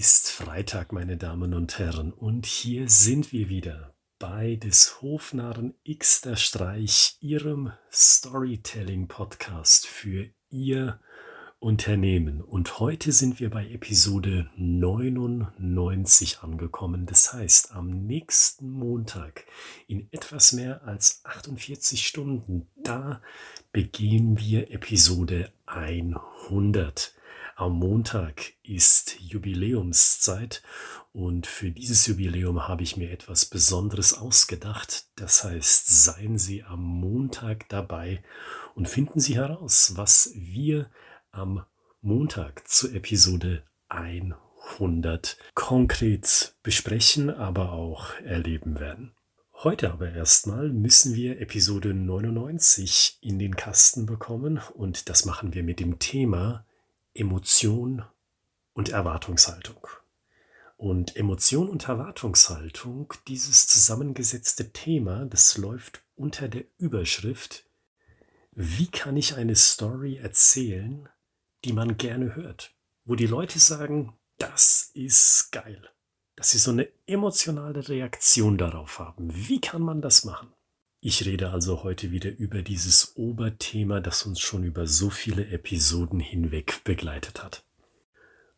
ist Freitag, meine Damen und Herren, und hier sind wir wieder bei des Hofnarren X der Streich, Ihrem Storytelling-Podcast für Ihr Unternehmen. Und heute sind wir bei Episode 99 angekommen. Das heißt, am nächsten Montag in etwas mehr als 48 Stunden, da begehen wir Episode 100. Am Montag ist Jubiläumszeit und für dieses Jubiläum habe ich mir etwas Besonderes ausgedacht. Das heißt, seien Sie am Montag dabei und finden Sie heraus, was wir am Montag zur Episode 100 konkret besprechen, aber auch erleben werden. Heute aber erstmal müssen wir Episode 99 in den Kasten bekommen und das machen wir mit dem Thema Emotion und Erwartungshaltung. Und Emotion und Erwartungshaltung, dieses zusammengesetzte Thema, das läuft unter der Überschrift, wie kann ich eine Story erzählen, die man gerne hört, wo die Leute sagen, das ist geil, dass sie so eine emotionale Reaktion darauf haben. Wie kann man das machen? Ich rede also heute wieder über dieses Oberthema, das uns schon über so viele Episoden hinweg begleitet hat.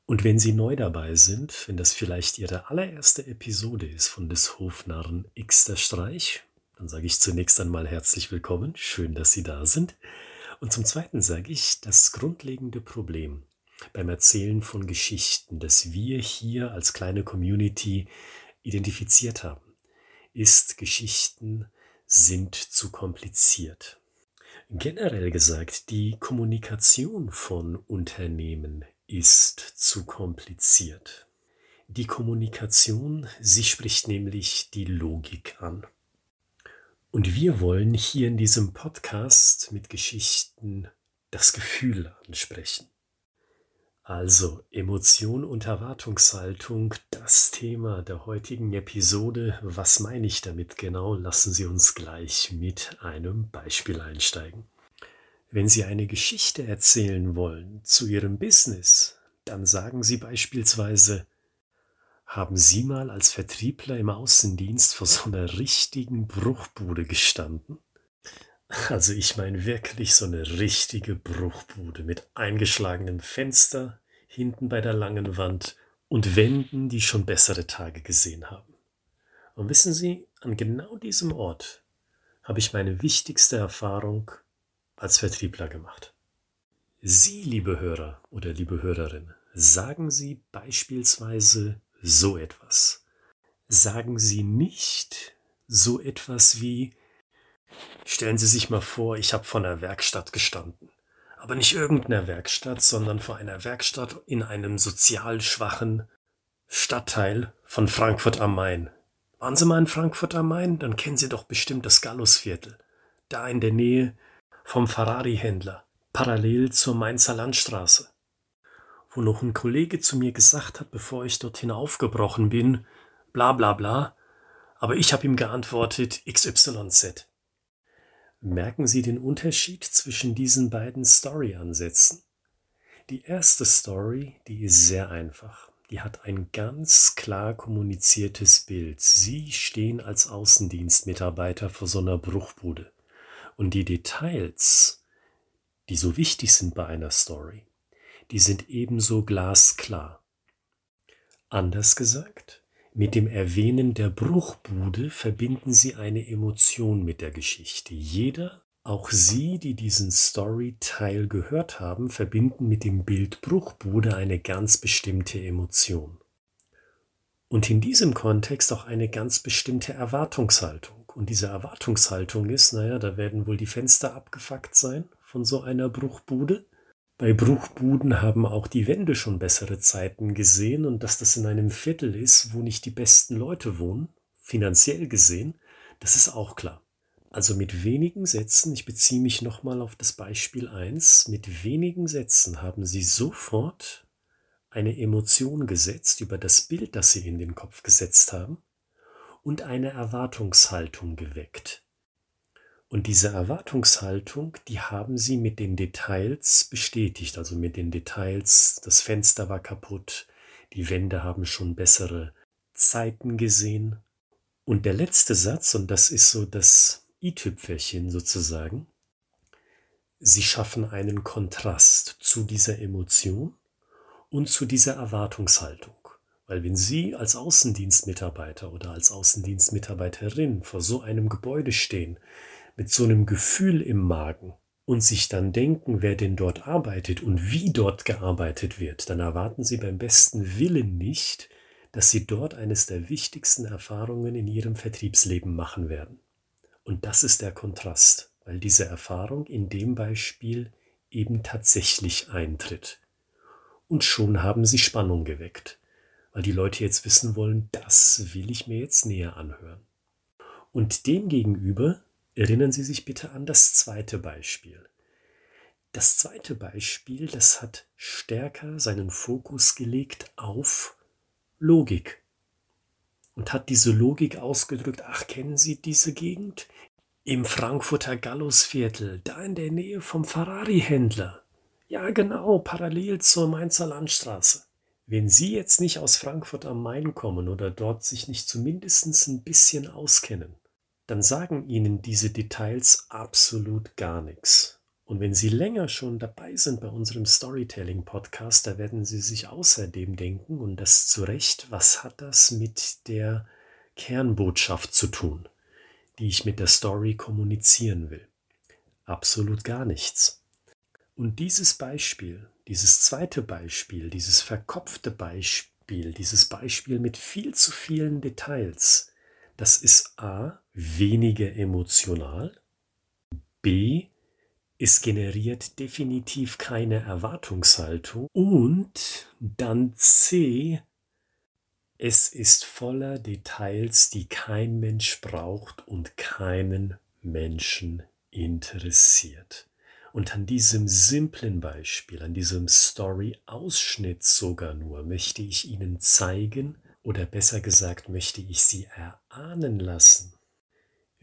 Und wenn Sie neu dabei sind, wenn das vielleicht Ihre allererste Episode ist von des Hofnarren X der Streich, dann sage ich zunächst einmal herzlich willkommen, schön, dass Sie da sind. Und zum Zweiten sage ich, das grundlegende Problem beim Erzählen von Geschichten, das wir hier als kleine Community identifiziert haben, ist Geschichten sind zu kompliziert. Generell gesagt, die Kommunikation von Unternehmen ist zu kompliziert. Die Kommunikation, sie spricht nämlich die Logik an. Und wir wollen hier in diesem Podcast mit Geschichten das Gefühl ansprechen. Also Emotion und Erwartungshaltung, das Thema der heutigen Episode. Was meine ich damit genau? Lassen Sie uns gleich mit einem Beispiel einsteigen. Wenn Sie eine Geschichte erzählen wollen zu Ihrem Business, dann sagen Sie beispielsweise, haben Sie mal als Vertriebler im Außendienst vor so einer richtigen Bruchbude gestanden? Also ich meine wirklich so eine richtige Bruchbude mit eingeschlagenem Fenster hinten bei der langen Wand und Wänden, die schon bessere Tage gesehen haben. Und wissen Sie, an genau diesem Ort habe ich meine wichtigste Erfahrung als Vertriebler gemacht. Sie, liebe Hörer oder liebe Hörerin, sagen Sie beispielsweise so etwas. Sagen Sie nicht so etwas wie Stellen Sie sich mal vor, ich habe vor einer Werkstatt gestanden. Aber nicht irgendeiner Werkstatt, sondern vor einer Werkstatt in einem sozial schwachen Stadtteil von Frankfurt am Main. Waren Sie mal in Frankfurt am Main? Dann kennen Sie doch bestimmt das Gallusviertel. Da in der Nähe vom Ferrari-Händler, parallel zur Mainzer Landstraße. Wo noch ein Kollege zu mir gesagt hat, bevor ich dorthin aufgebrochen bin, bla bla bla, aber ich habe ihm geantwortet XYZ. Merken Sie den Unterschied zwischen diesen beiden Story-Ansätzen? Die erste Story, die ist sehr einfach. Die hat ein ganz klar kommuniziertes Bild. Sie stehen als Außendienstmitarbeiter vor so einer Bruchbude. Und die Details, die so wichtig sind bei einer Story, die sind ebenso glasklar. Anders gesagt, mit dem Erwähnen der Bruchbude verbinden Sie eine Emotion mit der Geschichte. Jeder, auch Sie, die diesen Storyteil gehört haben, verbinden mit dem Bild Bruchbude eine ganz bestimmte Emotion. Und in diesem Kontext auch eine ganz bestimmte Erwartungshaltung. Und diese Erwartungshaltung ist, naja, da werden wohl die Fenster abgefuckt sein von so einer Bruchbude. Bei Bruchbuden haben auch die Wände schon bessere Zeiten gesehen und dass das in einem Viertel ist, wo nicht die besten Leute wohnen, finanziell gesehen, das ist auch klar. Also mit wenigen Sätzen, ich beziehe mich nochmal auf das Beispiel 1, mit wenigen Sätzen haben Sie sofort eine Emotion gesetzt über das Bild, das Sie in den Kopf gesetzt haben und eine Erwartungshaltung geweckt. Und diese Erwartungshaltung, die haben sie mit den Details bestätigt, also mit den Details, das Fenster war kaputt, Die Wände haben schon bessere Zeiten gesehen. Und der letzte Satz, und das ist so das i-Tüpferchen sozusagen, sie schaffen einen Kontrast zu dieser Emotion und zu dieser Erwartungshaltung. Weil wenn Sie als Außendienstmitarbeiter oder als Außendienstmitarbeiterin vor so einem Gebäude stehen, mit so einem Gefühl im Magen und sich dann denken, wer denn dort arbeitet und wie dort gearbeitet wird, dann erwarten Sie beim besten Willen nicht, dass Sie dort eines der wichtigsten Erfahrungen in Ihrem Vertriebsleben machen werden. Und das ist der Kontrast, weil diese Erfahrung in dem Beispiel eben tatsächlich eintritt. Und schon haben Sie Spannung geweckt weil die Leute jetzt wissen wollen, das will ich mir jetzt näher anhören. Und demgegenüber erinnern Sie sich bitte an das zweite Beispiel. Das zweite Beispiel, das hat stärker seinen Fokus gelegt auf Logik und hat diese Logik ausgedrückt, ach, kennen Sie diese Gegend? Im Frankfurter Gallusviertel, da in der Nähe vom Ferrari-Händler. Ja, genau, parallel zur Mainzer Landstraße. Wenn Sie jetzt nicht aus Frankfurt am Main kommen oder dort sich nicht zumindest ein bisschen auskennen, dann sagen Ihnen diese Details absolut gar nichts. Und wenn Sie länger schon dabei sind bei unserem Storytelling-Podcast, da werden Sie sich außerdem denken, und das zu Recht, was hat das mit der Kernbotschaft zu tun, die ich mit der Story kommunizieren will? Absolut gar nichts. Und dieses Beispiel, dieses zweite Beispiel, dieses verkopfte Beispiel, dieses Beispiel mit viel zu vielen Details, das ist a, weniger emotional, b, es generiert definitiv keine Erwartungshaltung und dann c, es ist voller Details, die kein Mensch braucht und keinen Menschen interessiert. Und an diesem simplen Beispiel, an diesem Story-Ausschnitt sogar nur, möchte ich Ihnen zeigen, oder besser gesagt möchte ich Sie erahnen lassen,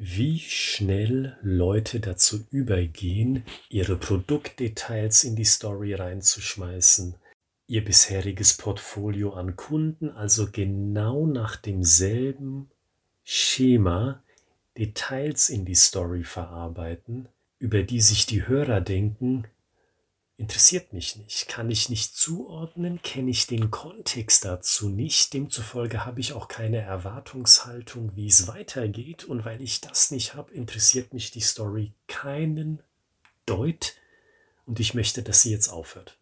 wie schnell Leute dazu übergehen, ihre Produktdetails in die Story reinzuschmeißen, ihr bisheriges Portfolio an Kunden, also genau nach demselben Schema Details in die Story verarbeiten, über die sich die Hörer denken, interessiert mich nicht, kann ich nicht zuordnen, kenne ich den Kontext dazu nicht, demzufolge habe ich auch keine Erwartungshaltung, wie es weitergeht und weil ich das nicht habe, interessiert mich die Story keinen Deut und ich möchte, dass sie jetzt aufhört.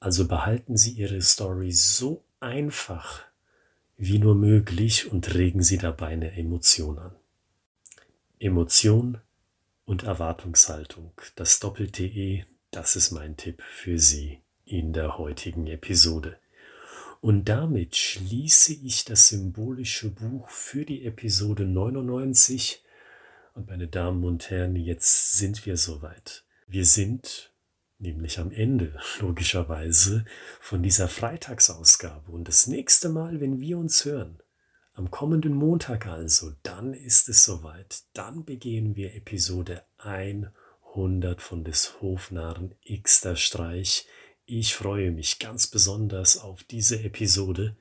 Also behalten Sie Ihre Story so einfach wie nur möglich und regen Sie dabei eine Emotion an. Emotion und Erwartungshaltung. Das doppelte das ist mein Tipp für Sie in der heutigen Episode. Und damit schließe ich das symbolische Buch für die Episode 99. Und meine Damen und Herren, jetzt sind wir soweit. Wir sind nämlich am Ende, logischerweise, von dieser Freitagsausgabe. Und das nächste Mal, wenn wir uns hören, am kommenden Montag also, dann ist es soweit. Dann begehen wir Episode 100 von des Hofnarren Xter Streich. Ich freue mich ganz besonders auf diese Episode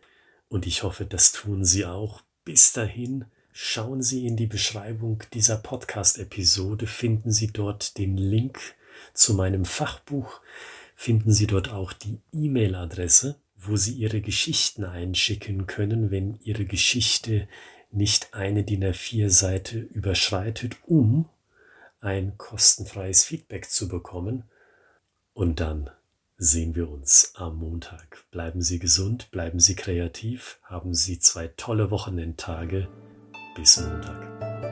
und ich hoffe, das tun Sie auch. Bis dahin, schauen Sie in die Beschreibung dieser Podcast-Episode, finden Sie dort den Link zu meinem Fachbuch, finden Sie dort auch die E-Mail-Adresse wo Sie Ihre Geschichten einschicken können, wenn Ihre Geschichte nicht eine DIN A4-Seite überschreitet, um ein kostenfreies Feedback zu bekommen. Und dann sehen wir uns am Montag. Bleiben Sie gesund, bleiben Sie kreativ, haben Sie zwei tolle Wochenendtage. Bis Montag.